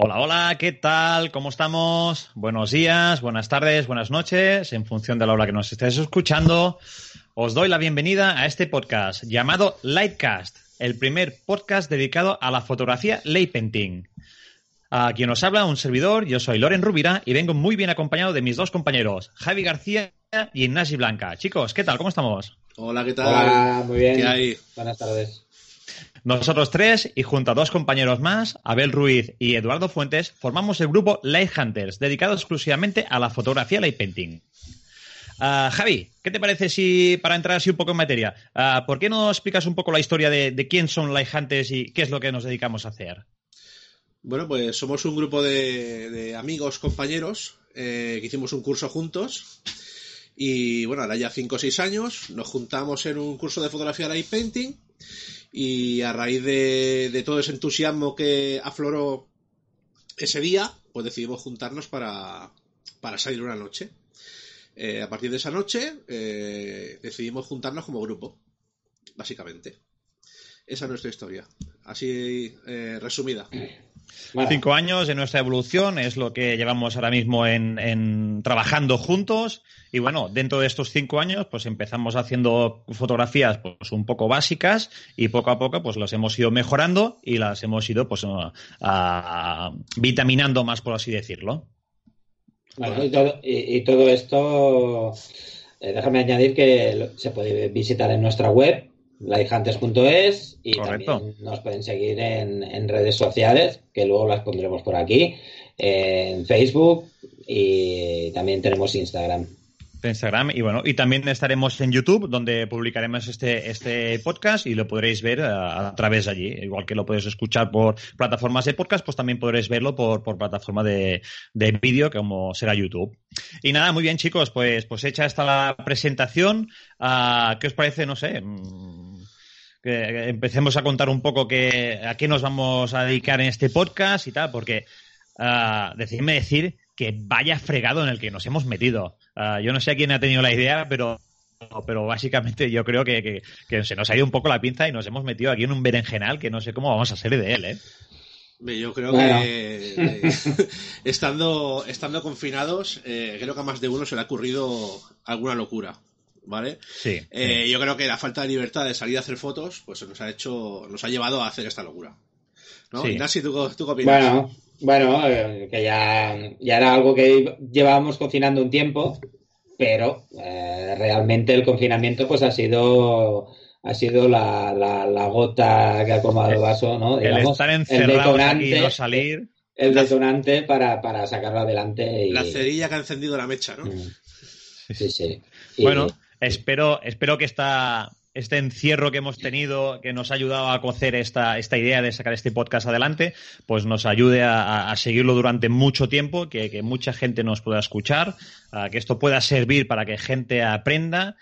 Hola, hola, ¿qué tal? ¿Cómo estamos? Buenos días, buenas tardes, buenas noches, en función de la hora que nos estés escuchando. Os doy la bienvenida a este podcast llamado Lightcast, el primer podcast dedicado a la fotografía lay painting. A quien os habla un servidor, yo soy Loren Rubira y vengo muy bien acompañado de mis dos compañeros, Javi García y Ignasi Blanca. Chicos, ¿qué tal? ¿Cómo estamos? Hola, ¿qué tal? Hola, muy bien. ¿Qué hay? Buenas tardes. Nosotros tres y junto a dos compañeros más, Abel Ruiz y Eduardo Fuentes, formamos el grupo Light Hunters, dedicado exclusivamente a la fotografía light painting. Ah, Javi, ¿qué te parece si, para entrar así un poco en materia, ah, ¿por qué no explicas un poco la historia de, quién son Light Hunters y qué es lo que nos dedicamos a hacer? Bueno, pues somos un grupo de, de amigos, compañeros, eh, que hicimos un curso juntos. Y bueno, ahora ya 5 o 6 años, nos juntamos en un curso de fotografía light painting. Y a raíz de, de todo ese entusiasmo que afloró ese día, pues decidimos juntarnos para, para salir una noche. Eh, a partir de esa noche, eh, decidimos juntarnos como grupo, básicamente. Esa es nuestra historia, así eh, resumida. Cinco años de nuestra evolución es lo que llevamos ahora mismo en, trabajando juntos. Y bueno, dentro de estos cinco años, pues empezamos haciendo fotografías pues un poco básicas y poco a poco pues las hemos ido mejorando y las hemos ido pues vitaminando más, por así decirlo. Bueno, y, todo, y- y todo esto, eh, déjame añadir que se puede visitar en nuestra web, lighthunters.es, y Correcto. también nos pueden seguir en, en redes sociales, que luego las pondremos por aquí, en Facebook y también tenemos Instagram. De Instagram y bueno, y también estaremos en YouTube donde publicaremos este, este podcast y lo podréis ver a, a través de allí. Igual que lo podéis escuchar por plataformas de podcast, pues también podréis verlo por, por plataforma de, de vídeo como será YouTube. Y nada, muy bien chicos, pues, pues hecha esta la presentación. ah, ¿Qué os parece? No sé. mm, empecemos a contar un poco que, a qué nos vamos a dedicar en este podcast y tal, porque ah, decidme decir que vaya fregado en el que nos hemos metido. Ah, yo no sé a quién ha tenido la idea, pero, pero básicamente yo creo que, que- que se nos ha ido un poco la pinza y nos hemos metido aquí en un berenjenal que no sé cómo vamos a salir de él, ¿eh? Yo creo Bueno. que eh, estando, estando confinados, eh, creo que a más de uno se le ha ocurrido alguna locura, ¿vale? Sí. Eh, yo creo que la falta de libertad de salir a hacer fotos, pues nos ha hecho, nos ha llevado a hacer esta locura. ¿No? Sí. ¿tú, ¿tú qué opinas? Bueno, bueno, eh, que ya, ya era algo que llevábamos confinando un tiempo, pero eh, realmente el confinamiento pues ha sido ha sido la, la, la gota que ha colmado el vaso, ¿no? el Digamos, estar encerrados aquí y no salir. el detonante para, para sacarlo adelante. Y, La cerilla que ha encendido la mecha, ¿no? Mm. Sí, sí. Y- Bueno, espero, espero que esta, este encierro que hemos tenido, que nos ha ayudado a cocer esta, esta idea de sacar este podcast adelante, pues nos ayude a, seguirlo durante mucho tiempo, que, mucha gente nos pueda escuchar, que esto pueda servir para que gente aprenda,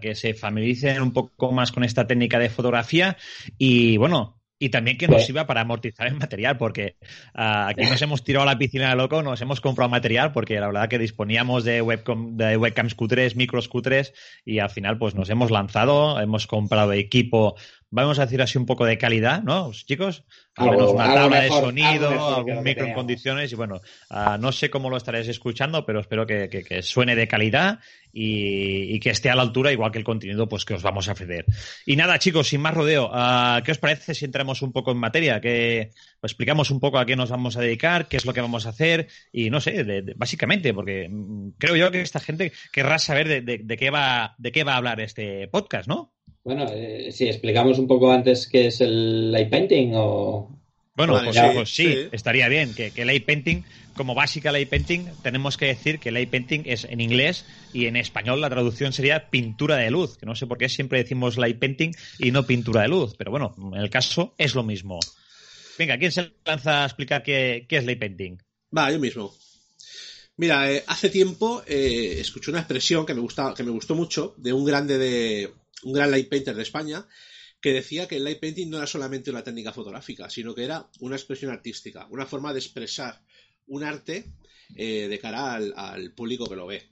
que se familiaricen un poco más con esta técnica de fotografía y bueno. Y también que nos Pues- sirva para amortizar el material, porque ah, aquí nos hemos tirado a la piscina de loco, nos hemos comprado material, porque la verdad que disponíamos de, webcam, de webcams Q3, micros Q3, y al final pues nos hemos lanzado, hemos comprado equipo, vamos a decir así un poco de calidad, ¿no, chicos? Al menos una algo tabla mejor, de sonido, mejor algún micro en condiciones, y bueno, ah, no sé cómo lo estaréis escuchando, pero espero que, que- que suene de calidad y, y que esté a la altura, igual que el contenido pues que os vamos a ofrecer. Y nada, chicos, sin más rodeo, ah, ¿qué os parece si entramos un poco en materia? Que pues, explicamos un poco a qué nos vamos a dedicar, qué es lo que vamos a hacer y no sé, de- de- básicamente, porque mm, creo yo que esta gente querrá saber de qué va de qué va a hablar este podcast, ¿no? Bueno, eh, si explicamos un poco antes qué es el light painting o... Bueno, Vale, pues, sí, pues sí, sí. estaría bien que, que light painting, como básica light painting, tenemos que decir que light painting es en inglés y en español la traducción sería pintura de luz, que no sé por qué siempre decimos light painting y no pintura de luz, pero bueno, en el caso es lo mismo. Venga, ¿quién se lanza a explicar qué, qué es light painting? Va, yo mismo. Mira, eh, hace tiempo eh, escuché una expresión que me, gusta, que me gustó mucho de un grande de un gran light painter de España que decía que el light painting no era solamente una técnica fotográfica, sino que era una expresión artística, una forma de expresar un arte eh, de cara al, al, público que lo ve.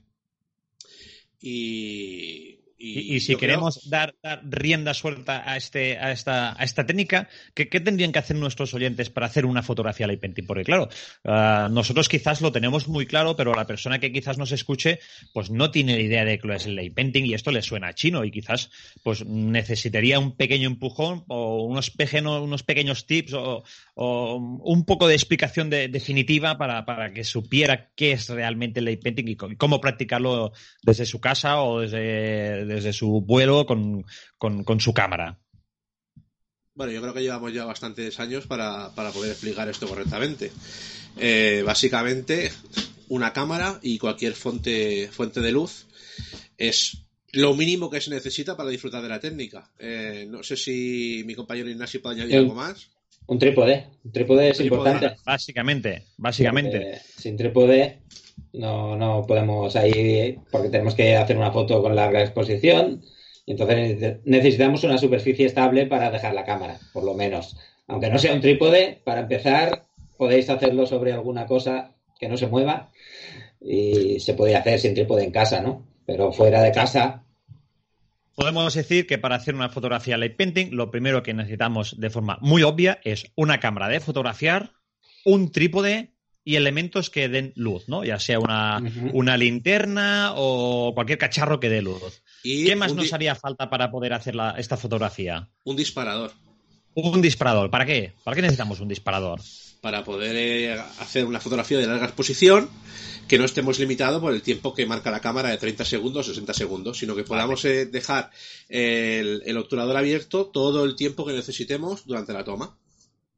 Y, y, si queremos dar, rienda suelta a, este, a, esta, a esta técnica, ¿qué, tendrían que hacer nuestros oyentes para hacer una fotografía light painting? Porque claro, ah, nosotros quizás lo tenemos muy claro, pero la persona que quizás nos escuche, pues no tiene idea de qué es el light painting y esto le suena chino y quizás pues necesitaría un pequeño empujón o unos, pequeños, unos pequeños tips o, un poco de explicación definitiva para, para, que supiera qué es realmente el light painting y cómo practicarlo desde su casa o desde desde su vuelo con, su cámara. Bueno, yo creo que llevamos ya bastantes años para, poder explicar esto correctamente. Eh, básicamente, una cámara y cualquier fuente, fuente de luz es lo mínimo que se necesita para disfrutar de la técnica. Eh, no sé si mi compañero Ignacio puede añadir algo más. Un trípode. Un trípode es importante. Básicamente, básicamente. sin trípode no, no podemos ahí, porque tenemos que hacer una foto con larga exposición. Entonces necesitamos una superficie estable para dejar la cámara, por lo menos. Aunque no sea un trípode, para empezar, podéis hacerlo sobre alguna cosa que no se mueva y se puede hacer sin trípode en casa, ¿no? Pero fuera de casa. Podemos decir que para hacer una fotografía light painting, lo primero que necesitamos de forma muy obvia es una cámara de fotografiar, un trípode y elementos que den luz, ¿no? Ya sea una, una linterna o cualquier cacharro que dé luz. ¿Qué más nos haría falta para poder hacer esta fotografía? Un disparador. Un disparador. ¿Para qué? ¿Para qué necesitamos un disparador? Para poder eh, hacer una fotografía de larga exposición que no estemos limitados por el tiempo que marca la cámara de 30 segundos o 60 segundos, sino que podamos eh, dejar el, el obturador abierto todo el tiempo que necesitemos durante la toma.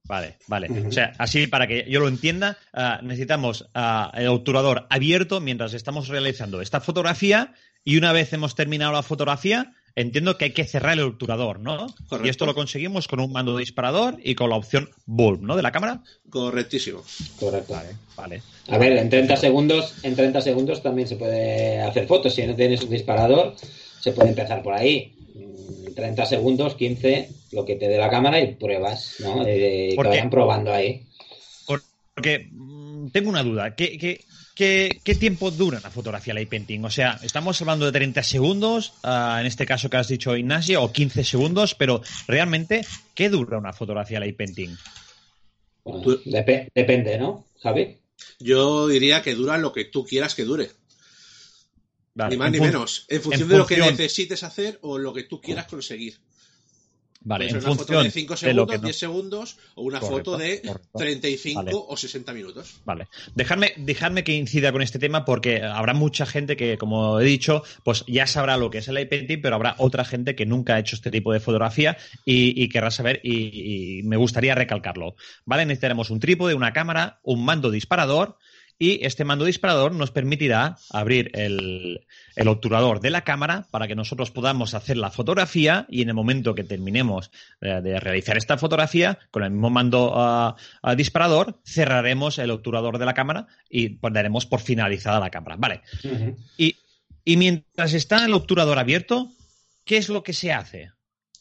Vale, vale. O sea, así para que yo lo entienda, ah, necesitamos ah, el obturador abierto mientras estamos realizando esta fotografía y una vez hemos terminado la fotografía, entiendo que hay que cerrar el obturador, ¿no? Y esto lo conseguimos con un mando disparador y con la opción bulb, ¿no? De la cámara. Correctísimo. Correcto. Vale, vale. A ver, en 30 segundos, en 30 segundos también se puede hacer fotos. Si no tienes un disparador, se puede empezar por ahí. 30 segundos, 15, lo que te dé la cámara y pruebas, ¿no? que vayan probando ahí. Porque mm, tengo una duda. ¿Qué, qué, tiempo dura la fotografía light painting? O sea, estamos hablando de 30 segundos, ah, en este caso que has dicho Ignacio, o 15 segundos, pero realmente, ¿qué dura una fotografía light painting? depende, ¿no, Javi? Yo diría que dura lo que tú quieras que dure ni más ni menos. En función de lo que necesites hacer o lo que tú quieras conseguir. Vale, en una foto de 5 segundos, 10 segundos o una foto de 35 o 60 minutos. Vale. Dejadme, que incida con este tema porque habrá mucha gente que, como he dicho, pues ya sabrá lo que es el iPainting, pero habrá otra gente que nunca ha hecho este tipo de fotografía y, querrá saber y, y, me gustaría recalcarlo. ¿Vale? Necesitaremos un trípode, una cámara, un mando disparador y este mando disparador nos permitirá abrir el, obturador de la cámara para que nosotros podamos hacer la fotografía y en el momento que terminemos eh, de realizar esta fotografía, con el mismo mando ah, ah, disparador, cerraremos el obturador de la cámara y pondremos por finalizada la cámara. Vale. y, y mientras está el obturador abierto, ¿qué es lo que se hace?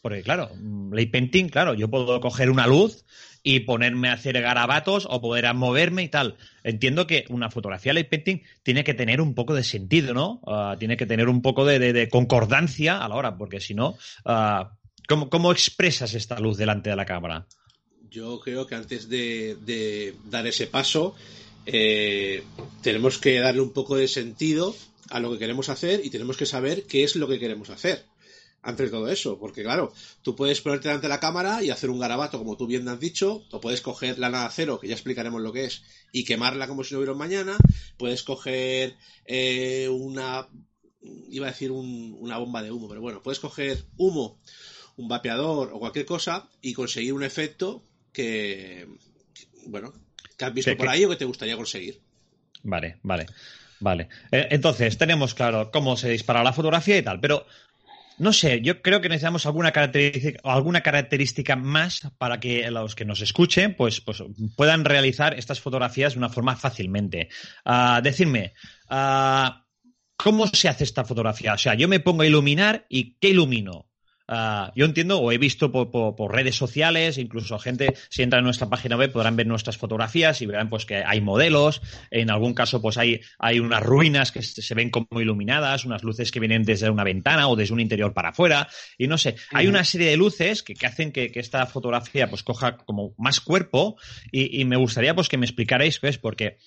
Porque, claro, ley painting, claro, yo puedo coger una luz y ponerme a hacer garabatos o poder moverme y tal. Entiendo que una fotografía light painting tiene que tener un poco de sentido, ¿no? Ah, tiene que tener un poco de, concordancia a la hora, porque si no, uh, ¿cómo, expresas esta luz delante de la cámara? Yo creo que antes de, dar ese paso, eh, tenemos que darle un poco de sentido a lo que queremos hacer y tenemos que saber qué es lo que queremos hacer antes de todo eso, porque claro, tú puedes ponerte delante de la cámara y hacer un garabato, como tú bien has dicho, o puedes coger la nada cero, que ya explicaremos lo que es, y quemarla como si no hubiera un mañana, puedes coger eh, una, iba a decir una bomba de humo, pero bueno, puedes coger humo, un vapeador o cualquier cosa y conseguir un efecto que, bueno, que has visto por ahí o que te gustaría conseguir. Vale, vale. Vale. Eh, entonces, tenemos claro cómo se dispara la fotografía y tal, pero no sé, yo creo que necesitamos alguna característica, alguna característica más para que los que nos escuchen pues, pues puedan realizar estas fotografías de una forma fácilmente. Uh, decirme, ah, ¿cómo se hace esta fotografía? O sea, yo me pongo a iluminar y ¿qué ilumino? Ah, yo entiendo o he visto por, redes sociales, incluso gente, si entra en nuestra página web, podrán ver nuestras fotografías y verán pues que hay modelos. En algún caso, pues hay, hay unas ruinas que se ven como iluminadas, unas luces que vienen desde una ventana o desde un interior para afuera. Y no sé, hay una serie de luces que, hacen que, esta fotografía pues coja como más cuerpo y, me gustaría pues que me explicarais qué es, porque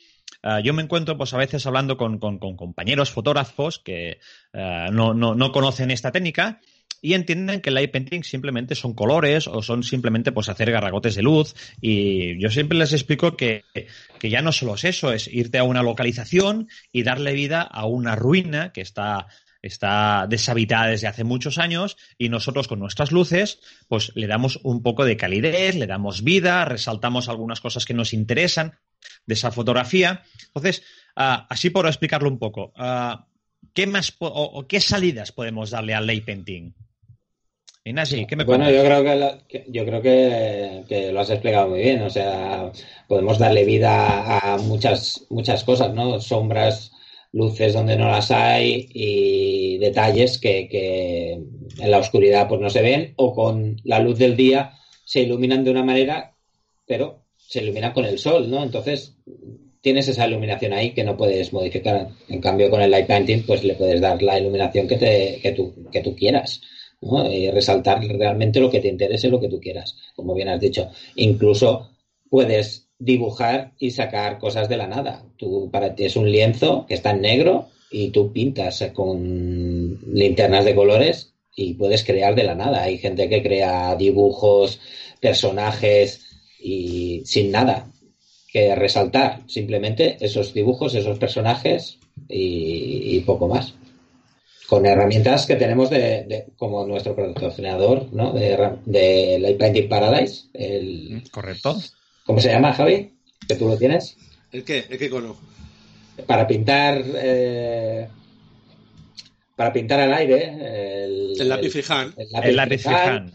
ah, yo me encuentro pues a veces hablando con, compañeros fotógrafos que ah, no, no, conocen esta técnica y entienden que el light painting simplemente son colores o son simplemente pues hacer garragotes de luz y yo siempre les explico que, ya no solo es eso, es irte a una localización y darle vida a una ruina que está está deshabitada desde hace muchos años y nosotros con nuestras luces pues le damos un poco de calidez, le damos vida, resaltamos algunas cosas que nos interesan de esa fotografía. Entonces, ah, así por explicarlo un poco, ah, ¿qué más o, qué salidas podemos darle al light painting? Bueno, yo creo que, yo creo que, lo has explicado muy bien. O sea, podemos darle vida a muchas, muchas cosas, ¿no? Sombras, luces donde no las hay y detalles que, en la oscuridad pues no se ven o con la luz del día se iluminan de una manera, pero se iluminan con el sol, ¿no? Entonces tienes esa iluminación ahí que no puedes modificar. En cambio, con el light painting, pues le puedes dar la iluminación que, te, que, tú, que tú quieras. Y resaltar realmente lo que te interese, lo que tú quieras, como bien has dicho. Incluso puedes dibujar y sacar cosas de la nada. Tú para ti es un lienzo que está en negro y tú pintas con linternas de colores y puedes crear de la nada. Hay gente que crea dibujos, personajes y sin nada que resaltar, simplemente esos dibujos, esos personajes y poco más con herramientas que tenemos de, como nuestro patrocinador, ¿no? De, de Light Painting Paradise. El, Correcto. ¿Cómo se llama, Javi? ¿Que tú lo tienes? ¿El qué? ¿El qué cono? Para pintar... Eh, para pintar al aire. El, el lápiz freehand. El lápiz, freehand.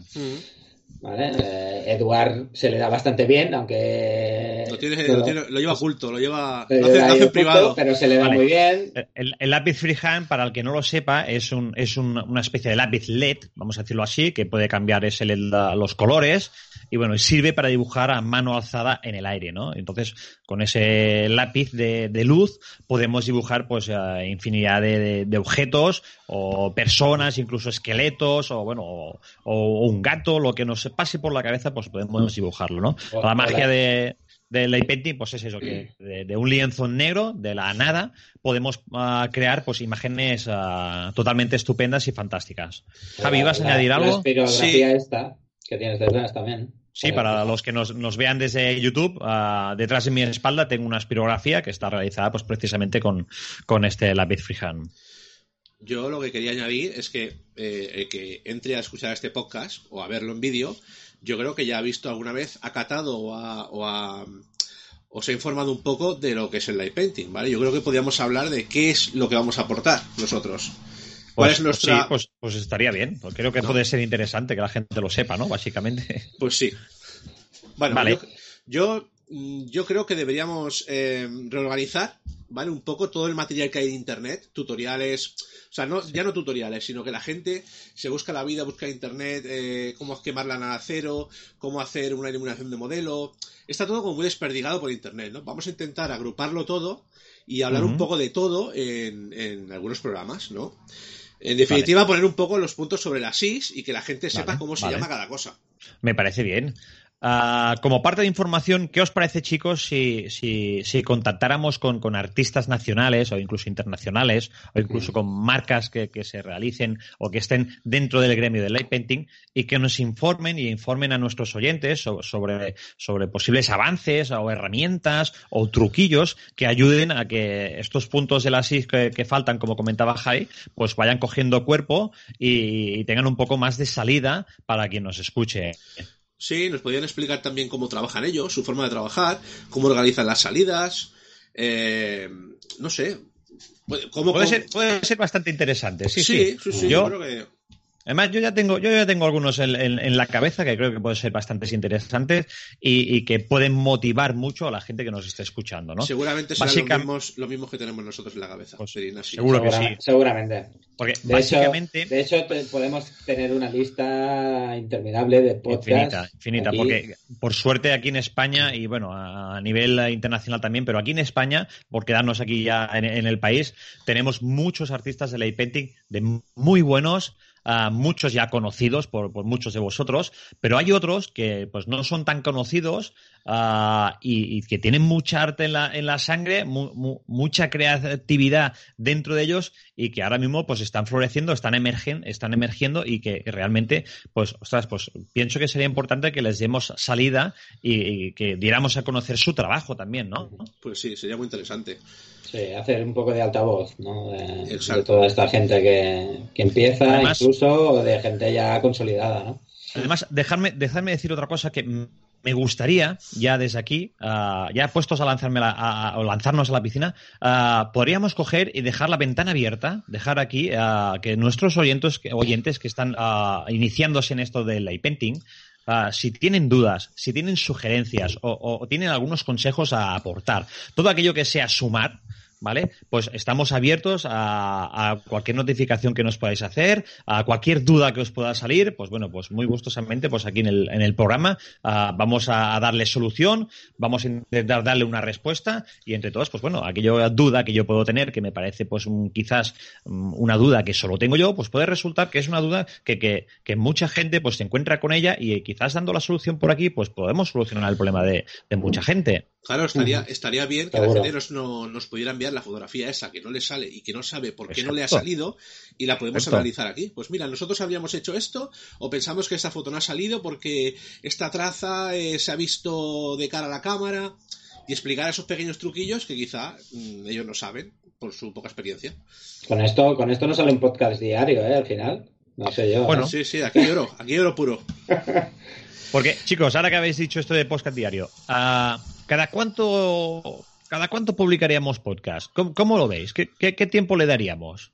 ¿vale? Eh, Eduard se le da bastante bien, aunque... Lo, lleva oculto, lo lleva... Lo hace, en privado. Pero se le da muy bien. El, lápiz freehand, para el que no lo sepa, es, un, es una especie de lápiz LED, vamos a decirlo así, que puede cambiar ese los colores y bueno, sirve para dibujar a mano alzada en el aire, ¿no? Entonces, con ese lápiz de, luz podemos dibujar pues infinidad de, objetos o personas, incluso esqueletos o bueno, o, un gato, lo que nos pase por la cabeza, pues podemos dibujarlo, ¿no? La magia de, del light painting, pues es eso, que de, un lienzo negro, de la nada, podemos ah, crear pues imágenes ah, totalmente estupendas y fantásticas. Javi, ¿vas a añadir algo? La sí. esta que tienes detrás también. Sí, para los que nos, vean desde YouTube, ah, detrás de mi espalda tengo una espirografía que está realizada pues precisamente con, con este lápiz freehand. Yo lo que quería añadir es que eh, el que entre a escuchar este podcast o a verlo en vídeo, yo creo que ya ha visto alguna vez, ha catado o, ha, o, ha informado un poco de lo que es el light painting, ¿vale? Yo creo que podríamos hablar de qué es lo que vamos a aportar nosotros. ¿Cuál pues, es nuestra... Sí, pues, pues estaría bien. Creo que puede ser interesante que la gente lo sepa, ¿no? Básicamente. Pues sí. Bueno, vale. yo, yo, creo que deberíamos eh, reorganizar, ¿vale? Un poco todo el material que hay en Internet, tutoriales, o sea, no, ya no tutoriales, sino que la gente se busca la vida, busca en Internet eh, cómo quemar la nada cero, cómo hacer una iluminación de modelo. Está todo como muy desperdigado por Internet, ¿no? Vamos a intentar agruparlo todo y hablar un poco de todo en, en algunos programas, ¿no? En definitiva, poner un poco los puntos sobre las SIS y que la gente sepa cómo se llama cada cosa. Me parece bien. Ah, como parte de información, ¿qué os parece, chicos, si, si, si contactáramos con, con, artistas nacionales o incluso internacionales o incluso con marcas que, que, se realicen o que estén dentro del gremio del light painting y que nos informen y informen a nuestros oyentes sobre, sobre posibles avances o herramientas o truquillos que ayuden a que estos puntos de la SIS que, que faltan, como comentaba Jai, pues vayan cogiendo cuerpo y, y tengan un poco más de salida para quien nos escuche. Sí, nos podrían explicar también cómo trabajan ellos, su forma de trabajar, cómo organizan las salidas, eh, no sé. ¿Cómo, puede, Ser, puede ser bastante interesante, sí, sí. sí, sí, yo, creo que... Además, yo ya tengo, yo ya tengo algunos en, la cabeza que creo que pueden ser bastante interesantes y, que pueden motivar mucho a la gente que nos esté escuchando, ¿no? Seguramente serán los mismos, que tenemos nosotros en la cabeza. Pues, seguro que sí. Seguramente. Porque de básicamente. Hecho, de hecho, podemos tener una lista interminable de podcasts. Infinita, infinita, porque por suerte aquí en España y bueno, a nivel internacional también, pero aquí en España, por quedarnos aquí ya en, en el país, tenemos muchos artistas de la painting de muy buenos muchos ya conocidos por, muchos de vosotros, pero hay otros que pues no son tan conocidos ah, y, que tienen mucha arte en la, en la sangre, mucha creatividad dentro de ellos y que ahora mismo pues están floreciendo, están emergen, están emergiendo y que realmente pues ostras, pues pienso que sería importante que les demos salida y, que diéramos a conocer su trabajo también, ¿no? Pues sí, sería muy interesante. Sí, hacer un poco de altavoz, ¿no? De, toda esta gente que, empieza, incluso de gente ya consolidada, ¿no? Además, dejarme, dejarme decir otra cosa que me gustaría, ya desde aquí, ah, ya puestos a, lanzarme a, o lanzarnos a la piscina, ah, podríamos coger y dejar la ventana abierta, dejar aquí ah, que nuestros oyentes, oyentes que están iniciándose en esto del painting, si tienen dudas, si tienen sugerencias o, o, tienen algunos consejos a aportar, todo aquello que sea sumar, ¿vale? Pues estamos abiertos a, cualquier notificación que nos podáis hacer, a cualquier duda que os pueda salir, pues bueno, pues muy gustosamente, pues aquí en el, en el programa ah, vamos a, darle solución, vamos a intentar darle una respuesta y entre todos, pues bueno, aquella duda que yo puedo tener, que me parece pues quizás mm, una duda que solo tengo yo, pues puede resultar que es una duda que, que, que, mucha gente pues se encuentra con ella y quizás dando la solución por aquí, pues podemos solucionar el problema de, de mucha gente. Claro, estaría, estaría bien que la gente nos, nos pudiera enviar la fotografía esa que no le sale y que no sabe por qué no le ha salido y la podemos analizar aquí. Pues mira, nosotros habríamos hecho esto o pensamos que esta foto no ha salido porque esta traza eh, se ha visto de cara a la cámara y explicar esos pequeños truquillos que quizá mm, ellos no saben por su poca experiencia. Con esto, con esto no sale un podcast diario, ¿eh? Al final. No sé yo. Bueno, sí, sí, aquí lloro, aquí lloro puro. Porque, chicos, ahora que habéis dicho esto de podcast diario, uh, ¿Cada cuánto, cada cuánto publicaríamos podcast? ¿Cómo, lo veis? ¿Qué, tiempo le daríamos?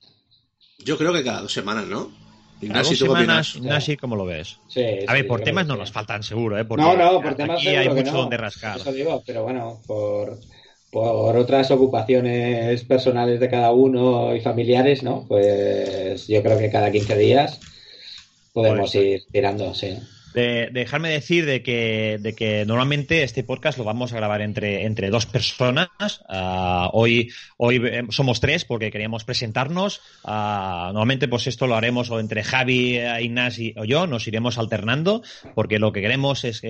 Yo creo que cada dos semanas, ¿no? Cada dos semanas, Ignasi, ¿cómo lo ves? Sí, a ver, por temas no nos faltan seguro, ¿eh? no, no, por temas aquí hay mucho donde rascar. Eso digo, pero bueno, por, por otras ocupaciones personales de cada uno y familiares, ¿no? Pues yo creo que cada 15 días podemos ir tirando, sí de, dejarme decir de que, de que normalmente este podcast lo vamos a grabar entre, entre dos personas. Ah, hoy, hoy eh, somos tres porque queríamos presentarnos. Uh, normalmente pues esto lo haremos o entre Javi, eh, Ignasi o yo, nos iremos alternando porque lo que queremos es,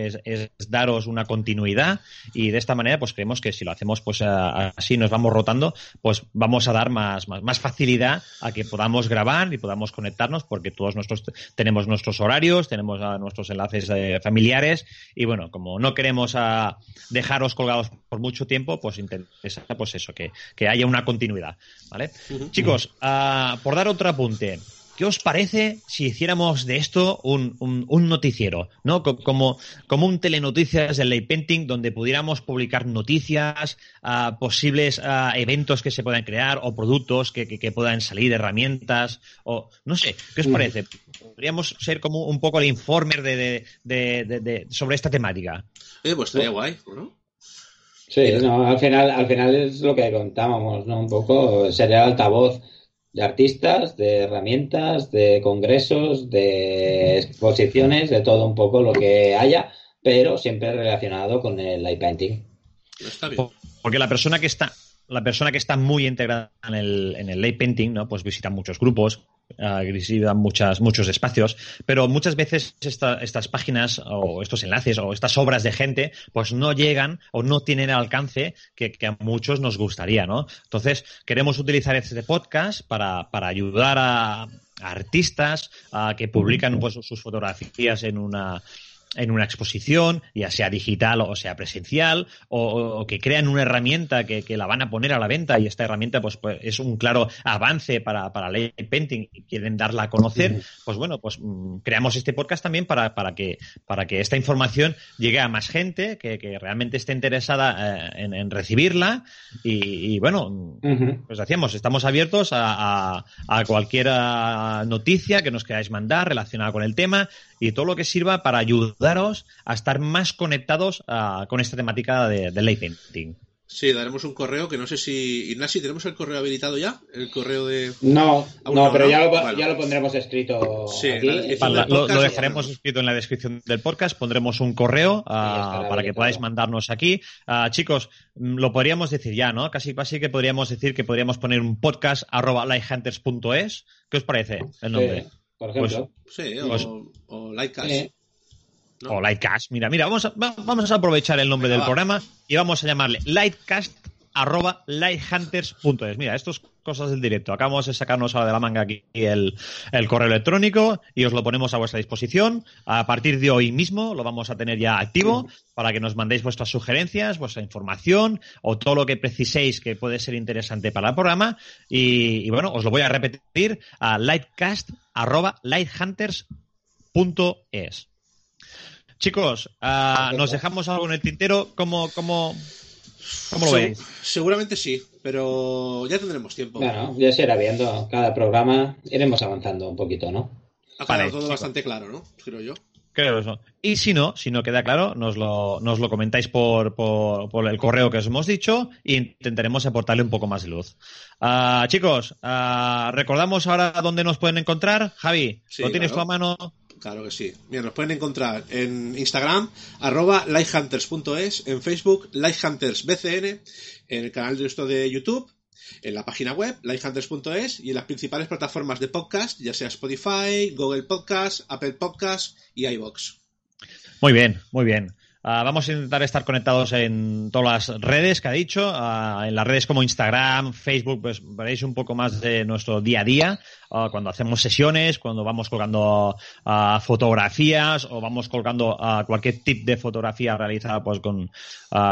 daros una continuidad y de esta manera pues creemos que si lo hacemos pues así nos vamos rotando pues vamos a dar más, más, facilidad a que podamos grabar y podamos conectarnos porque todos nuestros tenemos nuestros horarios, tenemos nuestros enlaces eh, familiares y bueno, como no queremos a ah, dejaros colgados por mucho tiempo, pues interesa pues eso, que, que haya una continuidad, ¿vale? Chicos, uh, por dar otro apunte, ¿Qué os parece si hiciéramos de esto un, un, noticiero, ¿no? Como, como un telenoticias del Ley Painting, donde pudiéramos publicar noticias, uh, posibles uh, eventos que se puedan crear o productos que, que, puedan salir, herramientas, o no sé, ¿qué os parece? Podríamos ser como un poco el informer de, de, de, sobre esta temática. Eh, pues estaría guay, ¿no? Sí, no, al final, al final es lo que contábamos, ¿no? Un poco sería altavoz de artistas, de herramientas, de congresos, de exposiciones, de todo un poco lo que haya, pero siempre relacionado con el light painting. Porque la persona que está la persona que está muy integrada en el, en el light painting, ¿no? Pues visita muchos grupos, uh, muchas, muchos espacios, pero muchas veces estas páginas o estos enlaces o estas obras de gente, pues no llegan o no tienen el alcance que, a muchos nos gustaría, ¿no? Entonces, queremos utilizar este podcast para, para ayudar a, artistas a que publican pues, sus fotografías en una en una exposición, ya sea digital o sea presencial, o, que crean una herramienta que, la van a poner a la venta y esta herramienta pues, pues es un claro avance para, para Ley Painting y quieren darla a conocer, pues bueno, pues mm, creamos este podcast también para, para, que, para que esta información llegue a más gente que, realmente esté interesada eh, en, recibirla y, bueno, pues decíamos, estamos abiertos a, a, cualquier ah, noticia que nos queráis mandar relacionada con el tema y todo lo que sirva para ayudaros a estar más conectados ah, con esta temática de, de painting. Sí, daremos un correo que no sé si. Ignasi, ¿tenemos el correo habilitado ya? El correo de. No, no, pero ya lo, ya lo, pondremos escrito. Sí, aquí. lo, dejaremos escrito en la descripción del podcast. Pondremos un correo ah, para que podáis mandarnos aquí. Uh, chicos, mm, lo podríamos decir ya, ¿no? Casi, casi que podríamos decir que podríamos poner un podcast arroba lighthunters.es. ¿Qué os parece el nombre? por ejemplo. Pues, sí, o, pues, o Lightcast. O Lightcast. Mira, mira, vamos a, vamos a aprovechar el nombre del programa y vamos a llamarle Lightcast arroba lighthunters.es. Mira, esto es cosas del directo. Acabamos de sacarnos ahora de la manga aquí el, el, correo electrónico y os lo ponemos a vuestra disposición. A partir de hoy mismo lo vamos a tener ya activo para que nos mandéis vuestras sugerencias, vuestra información o todo lo que preciséis que puede ser interesante para el programa. Y, bueno, os lo voy a repetir a lightcast arroba lighthunters.es. Chicos, uh, nos dejamos algo en el tintero. ¿Cómo, cómo, cómo lo veis? Seguramente sí, pero ya tendremos tiempo. Bueno, ya se irá viendo. Cada programa iremos avanzando un poquito, ¿no? Ha quedado todo bastante claro, ¿no? Creo yo. Creo eso. Y si no, si no queda claro, nos lo, nos lo comentáis por, por, el correo que os hemos dicho e intentaremos aportarle un poco más de luz. Uh, chicos, uh, recordamos ahora dónde nos pueden encontrar. Javi, ¿lo tienes tú a mano? Claro que sí. Mira, nos pueden encontrar en Instagram, arroba lighthunters.es, en Facebook, lighthuntersbcn, en el canal de de YouTube, en la página web, lighthunters.es y en las principales plataformas de podcast, ya sea Spotify, Google Podcast, Apple Podcast y iBox. Muy bien, muy bien. Ah, vamos a intentar estar conectados en todas las redes que ha dicho, ah, en las redes como Instagram, Facebook, pues veréis un poco más de nuestro día a día, ah, cuando hacemos sesiones, cuando vamos colgando fotografías o vamos colgando cualquier tip de fotografía realizada pues con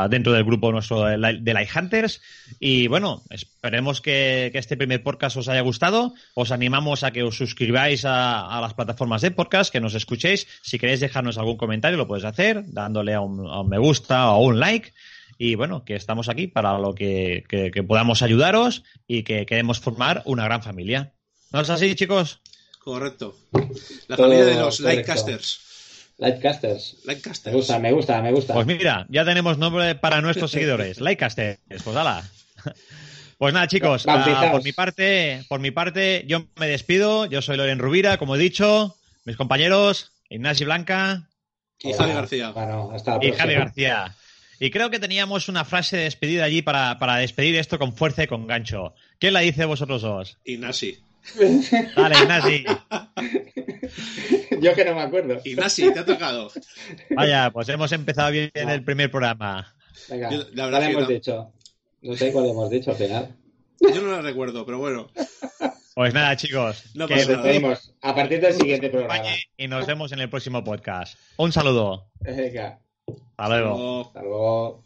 dentro del grupo nuestro de, Light Hunters. Y bueno, esperemos que, este primer podcast os haya gustado. Os animamos a que os suscribáis a, las plataformas de podcast, que nos escuchéis. Si queréis dejarnos algún comentario, lo podéis hacer, dándole a un, me gusta o un like. Y bueno, que estamos aquí para lo que, podamos ayudaros y que queremos formar una gran familia. ¿No es así, chicos? Correcto. La familia de los Lightcasters. Lightcasters. Lightcasters. Me gusta, me gusta, me gusta. Pues mira, ya tenemos nombre para nuestros seguidores. Lightcasters. Pues hala. Pues nada, chicos, ah, por mi parte, por mi parte, yo me despido. Yo soy Loren Rubira, como he dicho. Mis compañeros, Ignacio Blanca. Y Javi García. y Javi García. Y creo que teníamos una frase de despedida allí para, para despedir esto con fuerza y con gancho. ¿Quién la dice vosotros dos? Ignasi. Dale, Ignasi. Yo que no me acuerdo. Ignasi, te ha tocado. Vaya, pues hemos empezado bien en el primer programa. Venga, la verdad hemos dicho? No sé cuál hemos dicho al final. Yo no la recuerdo, pero bueno. Pues nada, chicos. Nos despedimos a partir del siguiente programa. Y nos vemos en el próximo podcast. Un saludo. Venga. Hasta luego. Hasta luego.